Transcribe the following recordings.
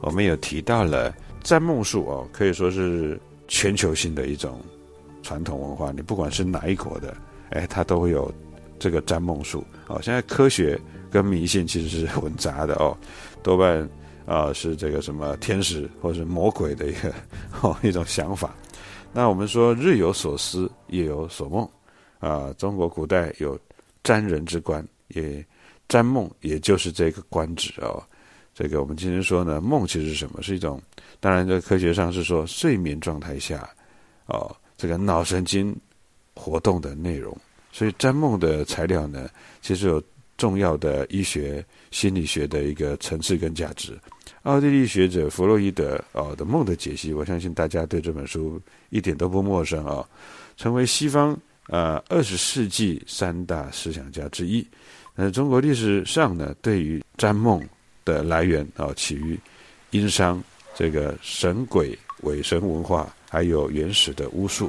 我们有提到了占梦术哦，可以说是全球性的一种传统文化。你不管是哪一国的，哎，它都会有这个占梦术哦。现在科学跟迷信其实是混杂的哦，多半啊是这个什么天使或者魔鬼的一个哦一种想法。那我们说日有所思，夜有所梦啊。中国古代有占人之官，也占梦，也就是这个官职哦。这个我们今天说呢，梦其实是什么？是一种，当然在科学上是说睡眠状态下，哦，这个脑神经活动的内容。所以占梦的材料呢，其实有重要的医学、心理学的一个层次跟价值。奥地利学者弗洛伊德哦的梦的解析，我相信大家对这本书一点都不陌生啊，成为西方呃二十世纪三大思想家之一。那中国历史上呢，对于占梦。的来源啊，起于殷商这个神鬼伪神文化，还有原始的巫术。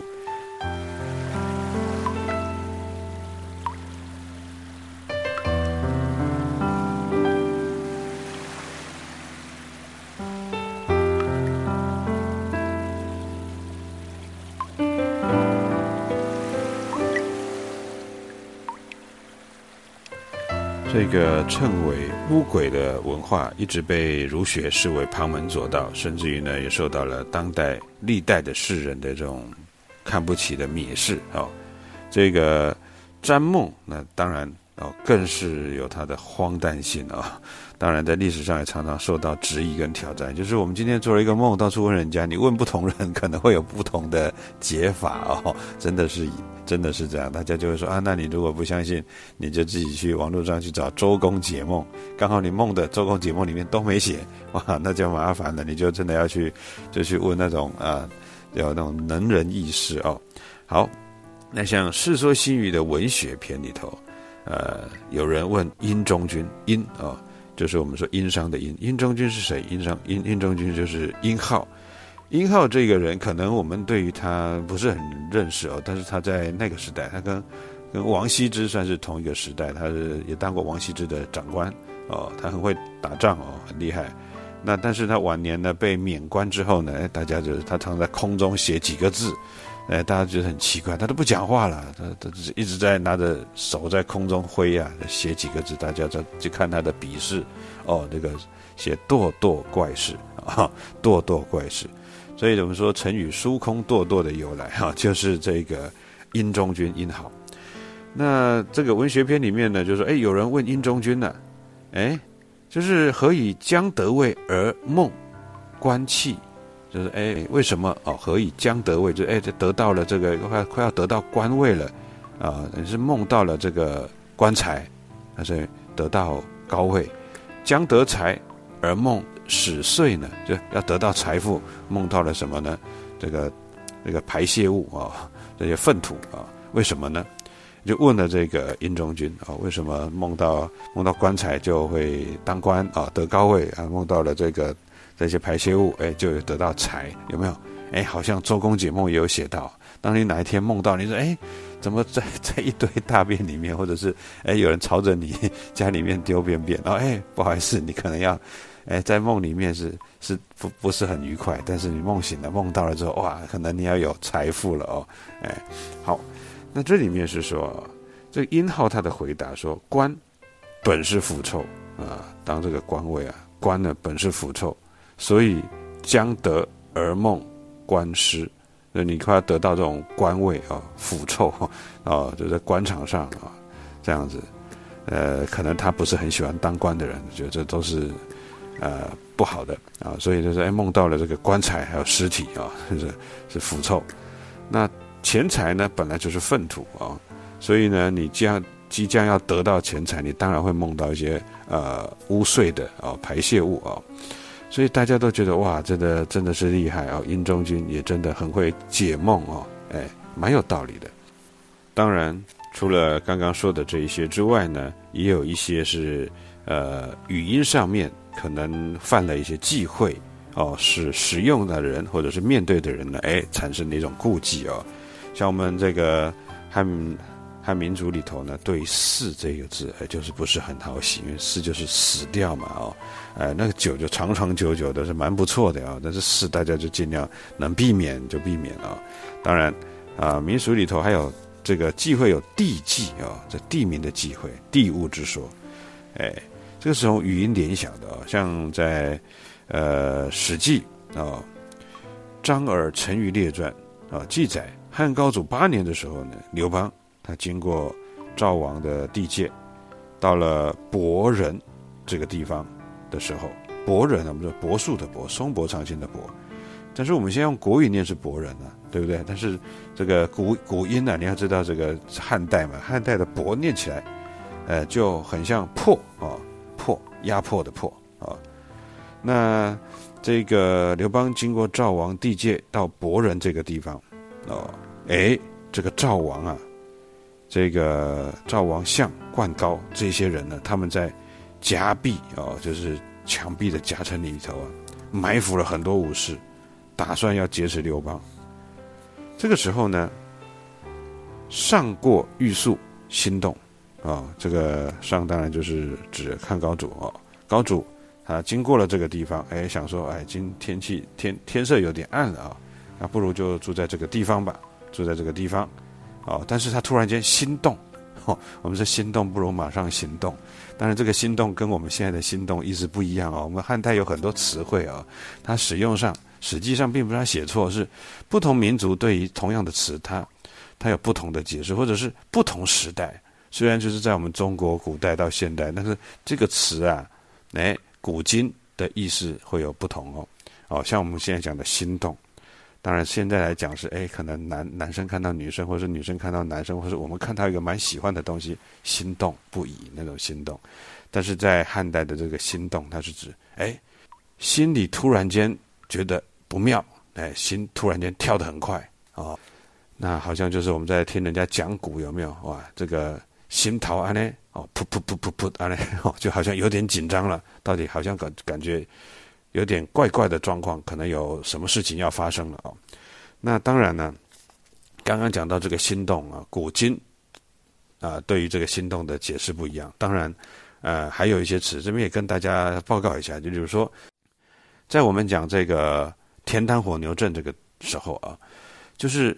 这个称为巫鬼的文化，一直被儒学视为旁门左道，甚至于呢，也受到了当代历代的世人的这种看不起的蔑视哦。这个占梦，那当然哦，更是有它的荒诞性啊。当然，在历史上也常常受到质疑跟挑战。就是我们今天做了一个梦，到处问人家，你问不同人，可能会有不同的解法哦。真的是，真的是这样。大家就会说啊，那你如果不相信，你就自己去网络上去找周公解梦。刚好你梦的周公解梦里面都没写，哇，那就麻烦了。你就真的要去，就去问那种啊，有那种能人异士哦。好，那像《世说新语》的文学篇里头，呃，有人问殷中君，殷啊。就是我们说殷商的殷，殷中君是谁？殷商殷殷中君就是殷浩，殷浩这个人可能我们对于他不是很认识哦，但是他在那个时代，他跟跟王羲之算是同一个时代，他是也当过王羲之的长官哦，他很会打仗哦，很厉害。那但是他晚年呢被免官之后呢，大家就是他常在空中写几个字。哎，大家觉得很奇怪，他都不讲话了，他他是一直在拿着手在空中挥啊，写几个字，大家就就看他的笔势，哦，这个写咄咄怪事啊，咄咄怪事，所以我们说成语“疏空堕堕”的由来哈，就是这个殷中君殷好。那这个文学篇里面呢，就说，哎，有人问殷中君呢，哎，就是何以将得位而梦观气？就是哎，为什么哦？何以将得位？就哎，这得到了这个快快要得到官位了，啊，你是梦到了这个官财，还是得到高位？将得财而梦始岁呢？就要得到财富，梦到了什么呢？这个这个排泄物啊，这些粪土啊，为什么呢？就问了这个殷中君啊，为什么梦到梦到棺材就会当官啊，得高位啊？梦到了这个这些排泄物，哎，就有得到财，有没有？哎，好像周公解梦也有写到，当你哪一天梦到，你说哎，怎么在 在一堆大便里面，或者是哎有人朝着你 家里面丢便便，然后哎不好意思，你可能要哎在梦里面是是不不是很愉快，但是你梦醒了，梦到了之后，哇，可能你要有财富了哦，哎，好。那这里面是说，这殷浩他的回答说：“官本是腐臭啊，当这个官位啊，官呢本是腐臭，所以将得而梦官失。那你快要得到这种官位啊，腐臭啊，就在官场上啊，这样子，呃，可能他不是很喜欢当官的人，觉得这都是呃不好的啊，所以就是哎梦到了这个棺材还有尸体啊，是是腐臭，那。”钱财呢，本来就是粪土啊，所以呢，你将即将要得到钱财，你当然会梦到一些呃污秽的啊排泄物啊，所以大家都觉得哇，真的真的是厉害啊，殷中君也真的很会解梦哦，哎，蛮有道理的。当然，除了刚刚说的这一些之外呢，也有一些是呃语音上面可能犯了一些忌讳哦，是使用的人或者是面对的人呢，哎，产生的一种顾忌哦。像我们这个汉汉民族里头呢，对“死”这个字，哎，就是不是很讨喜，因为“死”就是死掉嘛，哦，哎，那个久就长长久久的，是蛮不错的啊。但是“死”大家就尽量能避免就避免啊。当然啊，民俗里头还有这个忌讳有地忌啊，这地名的忌讳、地物之说，哎，这个是从语音联想的啊。像在呃《史记》啊，《张耳陈余列传》啊记载。汉高祖八年的时候呢，刘邦他经过赵王的地界，到了博人这个地方的时候，博人我们说柏树的柏，松柏长青的柏，但是我们先用国语念是博人啊，对不对？但是这个古古音呢，你要知道这个汉代嘛，汉代的博念起来，呃，就很像破啊，破压迫的破啊。那这个刘邦经过赵王地界到博人这个地方。哦，哎，这个赵王啊，这个赵王相灌高这些人呢，他们在夹壁哦，就是墙壁的夹层里头啊，埋伏了很多武士，打算要劫持刘邦。这个时候呢，上过玉树，心动啊，这个上当然就是指汉高祖哦，高祖他经过了这个地方，哎，想说，哎，今天气天天色有点暗了啊。那不如就住在这个地方吧，住在这个地方，哦，但是他突然间心动，哦，我们说心动不如马上行动，当然这个心动跟我们现在的心动意思不一样哦。我们汉代有很多词汇啊，它使用上实际上并不是他写错，是不同民族对于同样的词，它它有不同的解释，或者是不同时代。虽然就是在我们中国古代到现代，但是这个词啊，哎，古今的意思会有不同哦。哦，像我们现在讲的心动。当然，现在来讲是，哎，可能男男生看到女生，或者女生看到男生，或者我们看到一个蛮喜欢的东西，心动不已那种心动。但是在汉代的这个心动，它是指，哎，心里突然间觉得不妙，哎，心突然间跳得很快啊，那好像就是我们在听人家讲古有没有？哇，这个心桃安呢？哦，噗噗噗噗噗安呢？哦，就好像有点紧张了，到底好像感感觉。有点怪怪的状况，可能有什么事情要发生了哦。那当然呢，刚刚讲到这个心动啊，古今啊，对于这个心动的解释不一样。当然，呃，还有一些词，这边也跟大家报告一下，就比如说，在我们讲这个田单火牛阵这个时候啊，就是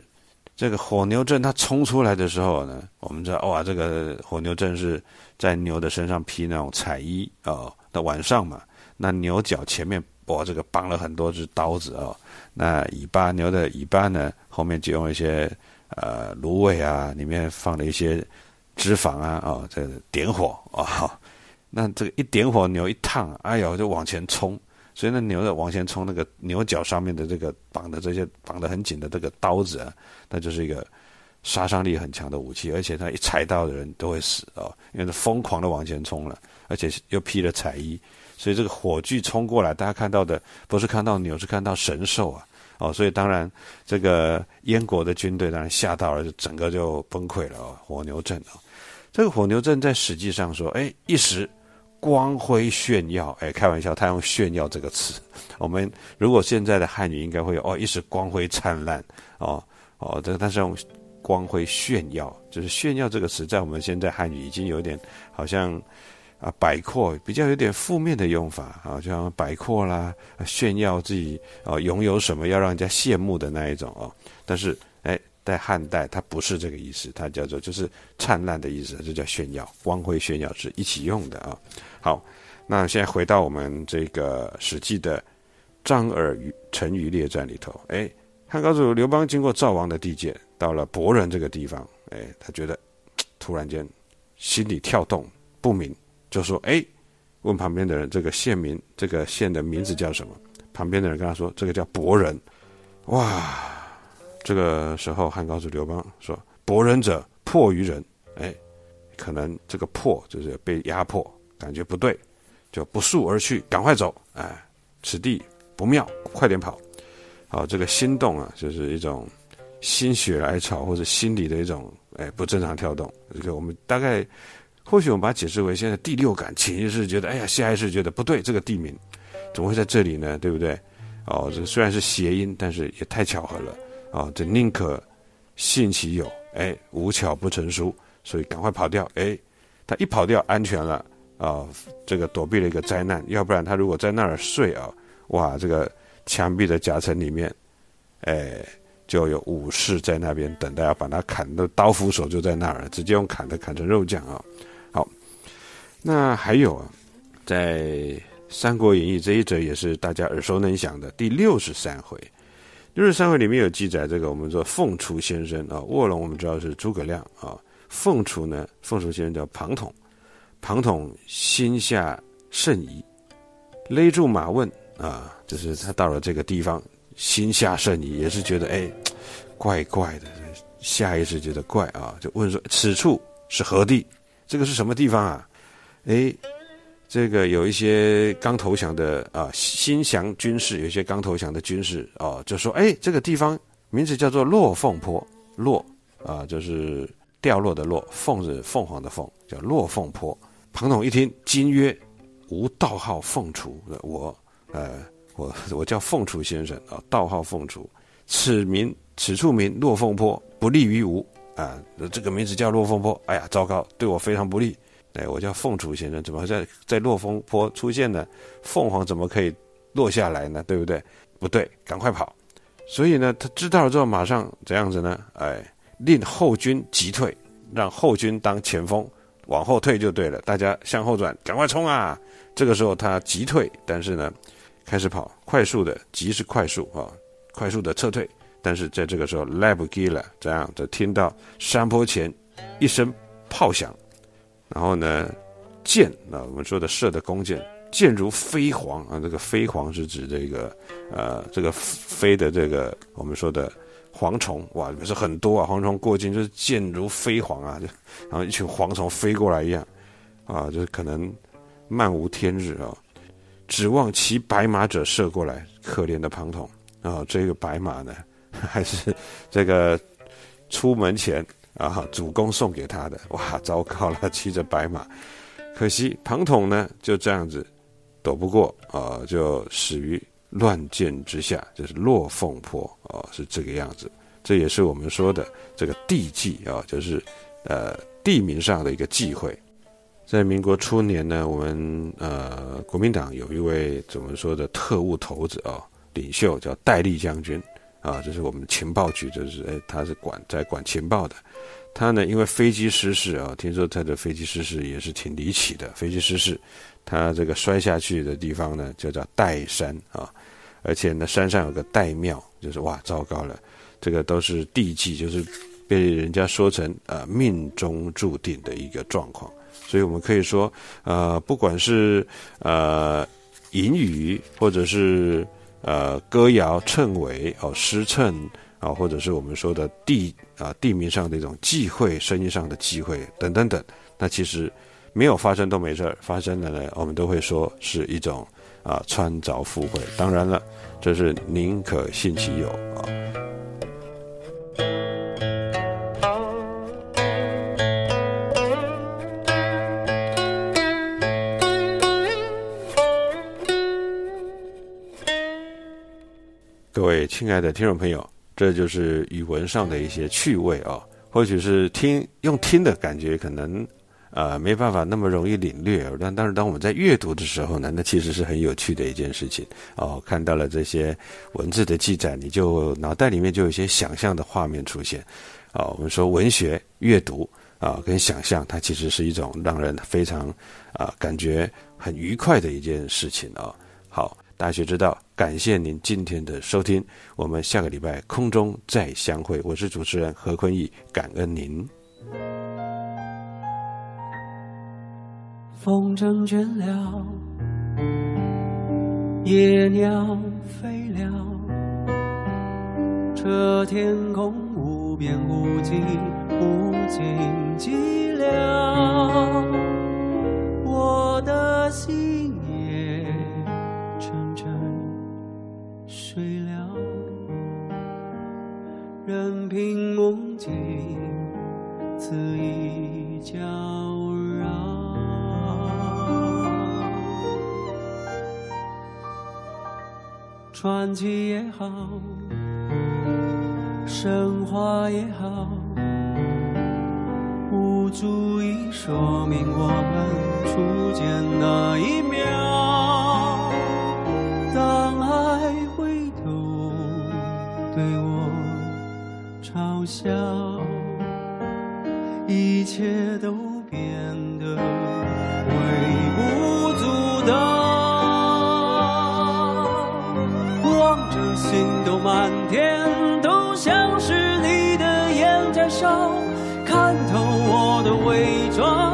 这个火牛阵它冲出来的时候呢，我们知道哇，这个火牛阵是在牛的身上披那种彩衣啊，到晚上嘛。那牛角前面，我，这个绑了很多只刀子哦。那尾巴，牛的尾巴呢，后面就用一些呃芦苇啊，里面放了一些脂肪啊，哦，这点火啊。那这个一点火，牛一烫，哎呦，就往前冲。所以那牛的往前冲，那个牛角上面的这个绑的这些绑得很紧的这个刀子啊，那就是一个杀伤力很强的武器，而且它一踩到的人都会死哦，因为他疯狂的往前冲了，而且又披了彩衣。所以这个火炬冲过来，大家看到的不是看到牛，是看到神兽啊！哦，所以当然这个燕国的军队当然吓到了，就整个就崩溃了哦，火牛阵哦。这个火牛阵在史记上说，哎，一时光辉炫耀，哎，开玩笑，他用炫耀这个词。我们如果现在的汉语应该会哦，一时光辉灿烂哦哦，这但是用光辉炫耀，就是炫耀这个词，在我们现在汉语已经有点好像。啊，摆阔比较有点负面的用法啊，就像摆阔啦，炫耀自己啊拥有什么，要让人家羡慕的那一种哦。但是，哎，在汉代它不是这个意思，它叫做就是灿烂的意思，就叫炫耀，光辉炫耀是一起用的啊。好，那现在回到我们这个史记的张耳与陈馀列传里头，哎，汉高祖刘邦经过赵王的地界，到了博人这个地方，哎，他觉得突然间心里跳动不明。就说：“哎，问旁边的人，这个县名，这个县的名字叫什么？”旁边的人跟他说：“这个叫博人。”哇！这个时候，汉高祖刘邦说：“博人者，迫于人。”哎，可能这个“破”就是被压迫，感觉不对，就不速而去，赶快走。哎，此地不妙，快点跑！好，这个心动啊，就是一种心血来潮或者心理的一种哎不正常跳动。这个我们大概。或许我们把它解释为现在第六感，潜意识觉得，哎呀，下意识觉得不对，这个地名怎么会在这里呢？对不对？哦，这虽然是谐音，但是也太巧合了啊！这宁可信其有，哎，无巧不成书，所以赶快跑掉。哎，他一跑掉，安全了啊！这个躲避了一个灾难，要不然他如果在那儿睡啊，哇，这个墙壁的夹层里面，哎，就有武士在那边等待要把他砍的刀斧手就在那儿，直接用砍的砍成肉酱啊！那还有啊，在《三国演义》这一则也是大家耳熟能详的第六十三回。六十三回里面有记载，这个我们说凤雏先生啊，卧龙我们知道是诸葛亮啊，凤雏呢，凤雏先生叫庞统，庞统心下甚疑，勒住马问啊，就是他到了这个地方，心下甚疑，也是觉得哎，怪怪的，下意识觉得怪啊，就问说此处是何地？这个是什么地方啊？哎，这个有一些刚投降的啊，新降军士，有一些刚投降的军士啊，就说：哎，这个地方名字叫做落凤坡，落啊，就是掉落的落，凤是凤凰的凤，叫落凤坡。庞统一听，惊曰：吾道号凤雏，我呃，我我叫凤雏先生啊，道号凤雏，此名此处名落凤坡，不利于吾啊，这个名字叫落凤坡，哎呀，糟糕，对我非常不利。哎，我叫凤雏先生，怎么在在落风坡出现呢？凤凰怎么可以落下来呢？对不对？不对，赶快跑！所以呢，他知道了之后，马上怎样子呢？哎，令后军急退，让后军当前锋，往后退就对了。大家向后转，赶快冲啊！这个时候他急退，但是呢，开始跑，快速的，急是快速啊，快速的撤退。但是在这个时候来不及了，这样就听到山坡前一声炮响。然后呢，箭啊，我们说的射的弓箭，箭如飞蝗啊。这个飞蝗是指这个呃，这个飞的这个我们说的蝗虫哇，里面是很多啊。蝗虫过境就是箭如飞蝗啊，然后一群蝗虫飞过来一样啊，就是可能漫无天日啊。指望骑白马者射过来，可怜的庞统啊，这个白马呢，还是这个出门前。啊，主公送给他的，哇，糟糕了，骑着白马，可惜庞统呢就这样子躲不过啊，就死于乱箭之下，就是落凤坡啊，是这个样子。这也是我们说的这个地忌啊，就是呃地名上的一个忌讳。在民国初年呢，我们呃国民党有一位怎么说的特务头子啊，领袖叫戴笠将军。啊，这是我们情报局，就是哎，他是管在管情报的。他呢，因为飞机失事啊，听说他的飞机失事也是挺离奇的。飞机失事，他这个摔下去的地方呢，就叫岱山啊，而且呢，山上有个岱庙，就是哇，糟糕了，这个都是地迹，就是被人家说成呃命中注定的一个状况。所以我们可以说，呃，不管是呃隐语或者是。呃，歌谣、称谓哦，诗称啊，或者是我们说的地啊，地名上的一种忌讳，生意上的忌讳等等等。那其实没有发生都没事儿，发生了呢，我们都会说是一种啊穿凿附会。当然了，这是宁可信其有啊。亲爱的听众朋友，这就是语文上的一些趣味啊。或许是听用听的感觉，可能呃没办法那么容易领略。但但是当我们在阅读的时候呢，那其实是很有趣的一件事情哦。看到了这些文字的记载，你就脑袋里面就有一些想象的画面出现啊。我们说文学阅读啊，跟想象，它其实是一种让人非常啊感觉很愉快的一件事情啊。好。大学之道，感谢您今天的收听，我们下个礼拜空中再相会。我是主持人何坤义，感恩您。风筝倦了，野鸟飞了，这天空无边无际，无尽寂寥，我的心。任凭梦境恣意搅扰，传奇也好，神话也好，不足以说明我们初见那一秒。当爱回头对我。嘲笑，一切都变得微不足道。望着星斗满天，都像是你的眼在烧。看透我的伪装，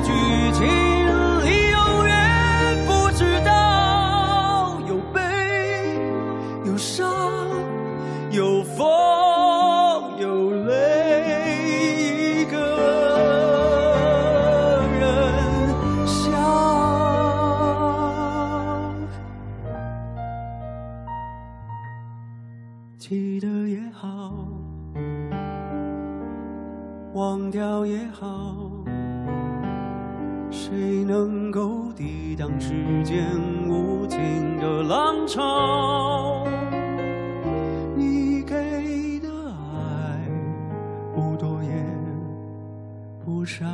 句世间无情的浪潮，你给的爱不多也不少，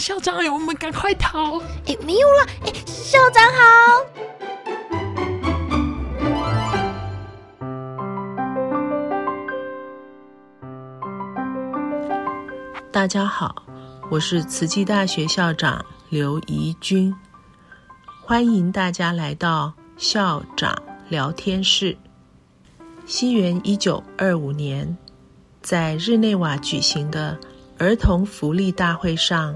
校长，我们赶快逃！哎，没有了！哎，校长好。大家好，我是慈济大学校长刘怡君，欢迎大家来到校长聊天室。西元一九二五年，在日内瓦举行的儿童福利大会上，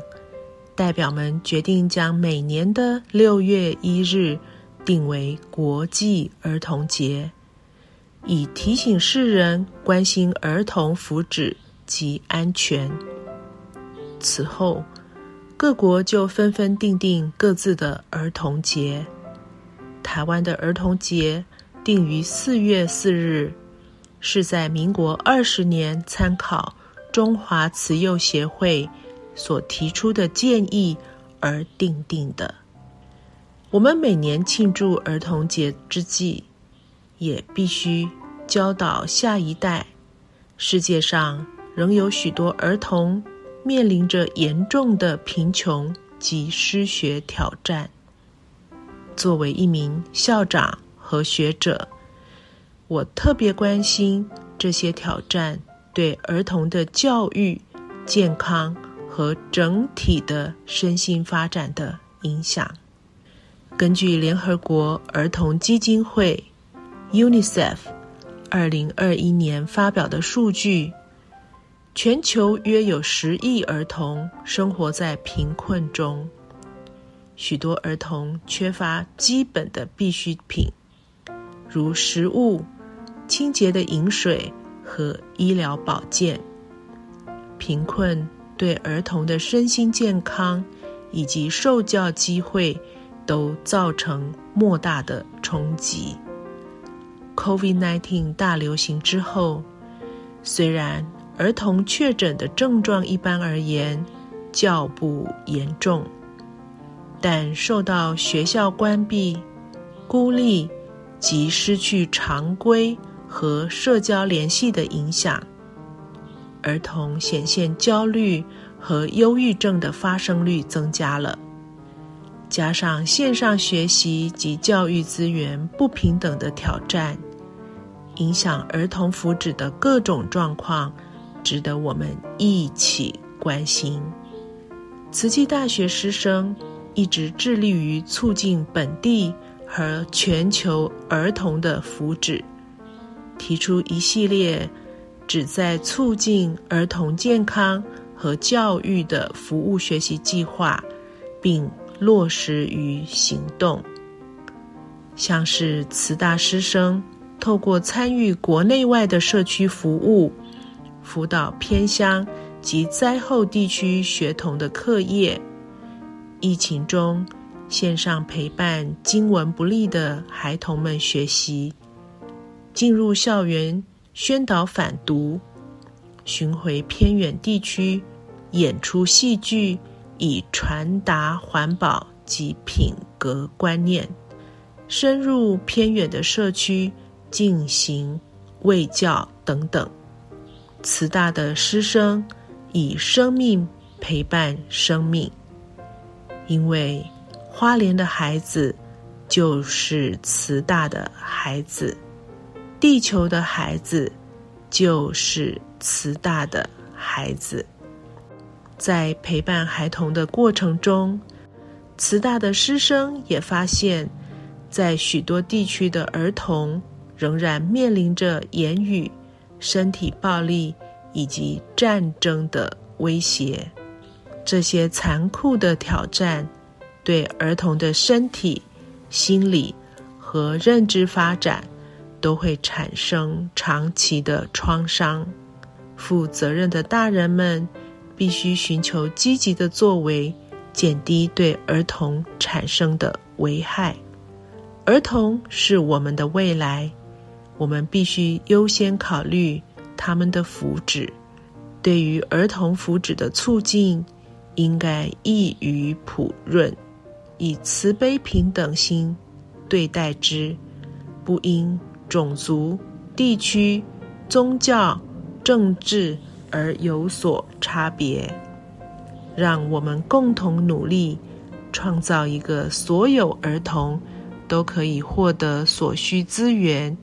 代表们决定将每年的六月一日定为国际儿童节，以提醒世人关心儿童福祉及安全。此后，各国就纷纷定定各自的儿童节。台湾的儿童节定于四月四日，是在民国二十年参考中华慈幼协会所提出的建议而定定的。我们每年庆祝儿童节之际，也必须教导下一代：世界上仍有许多儿童。面临着严重的贫穷及失学挑战。作为一名校长和学者，我特别关心这些挑战对儿童的教育、健康和整体的身心发展的影响。根据联合国儿童基金会 （UNICEF） 二零二一年发表的数据。全球约有十亿儿童生活在贫困中，许多儿童缺乏基本的必需品，如食物、清洁的饮水和医疗保健。贫困对儿童的身心健康以及受教机会都造成莫大的冲击。COVID-19 大流行之后，虽然儿童确诊的症状一般而言较不严重，但受到学校关闭、孤立及失去常规和社交联系的影响，儿童显现焦虑和忧郁症的发生率增加了。加上线上学习及教育资源不平等的挑战，影响儿童福祉的各种状况。值得我们一起关心。慈济大学师生一直致力于促进本地和全球儿童的福祉，提出一系列旨在促进儿童健康和教育的服务学习计划，并落实于行动。像是慈大师生透过参与国内外的社区服务。辅导偏乡及灾后地区学童的课业，疫情中线上陪伴经文不利的孩童们学习，进入校园宣导反毒，巡回偏远地区演出戏剧，以传达环保及品格观念，深入偏远的社区进行卫教等等。慈大的师生以生命陪伴生命，因为花莲的孩子就是慈大的孩子，地球的孩子就是慈大的孩子。在陪伴孩童的过程中，慈大的师生也发现，在许多地区的儿童仍然面临着言语。身体暴力以及战争的威胁，这些残酷的挑战对儿童的身体、心理和认知发展都会产生长期的创伤。负责任的大人们必须寻求积极的作为，减低对儿童产生的危害。儿童是我们的未来。我们必须优先考虑他们的福祉。对于儿童福祉的促进，应该易于普润，以慈悲平等心对待之，不应种族、地区、宗教、政治而有所差别。让我们共同努力，创造一个所有儿童都可以获得所需资源。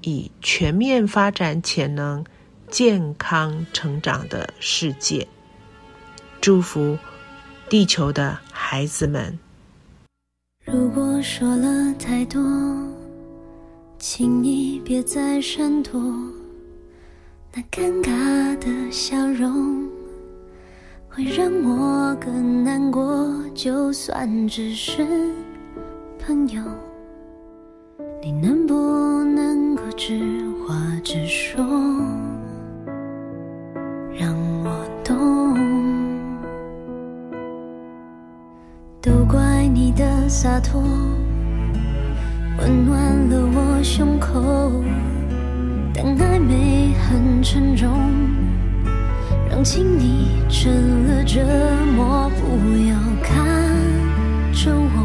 以全面发展潜能、健康成长的世界，祝福地球的孩子们。如果说了太多，请你别再闪躲，那尴尬的笑容会让我更难过。就算只是朋友，你能不能够直话直说，让我懂？都怪你的洒脱。温暖了我胸口，但暧昧很沉重，让情谊成了折磨。不要看着我，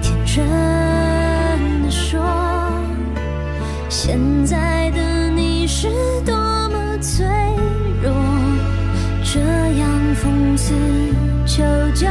天真的说，现在的你是多么脆弱，这样讽刺求救，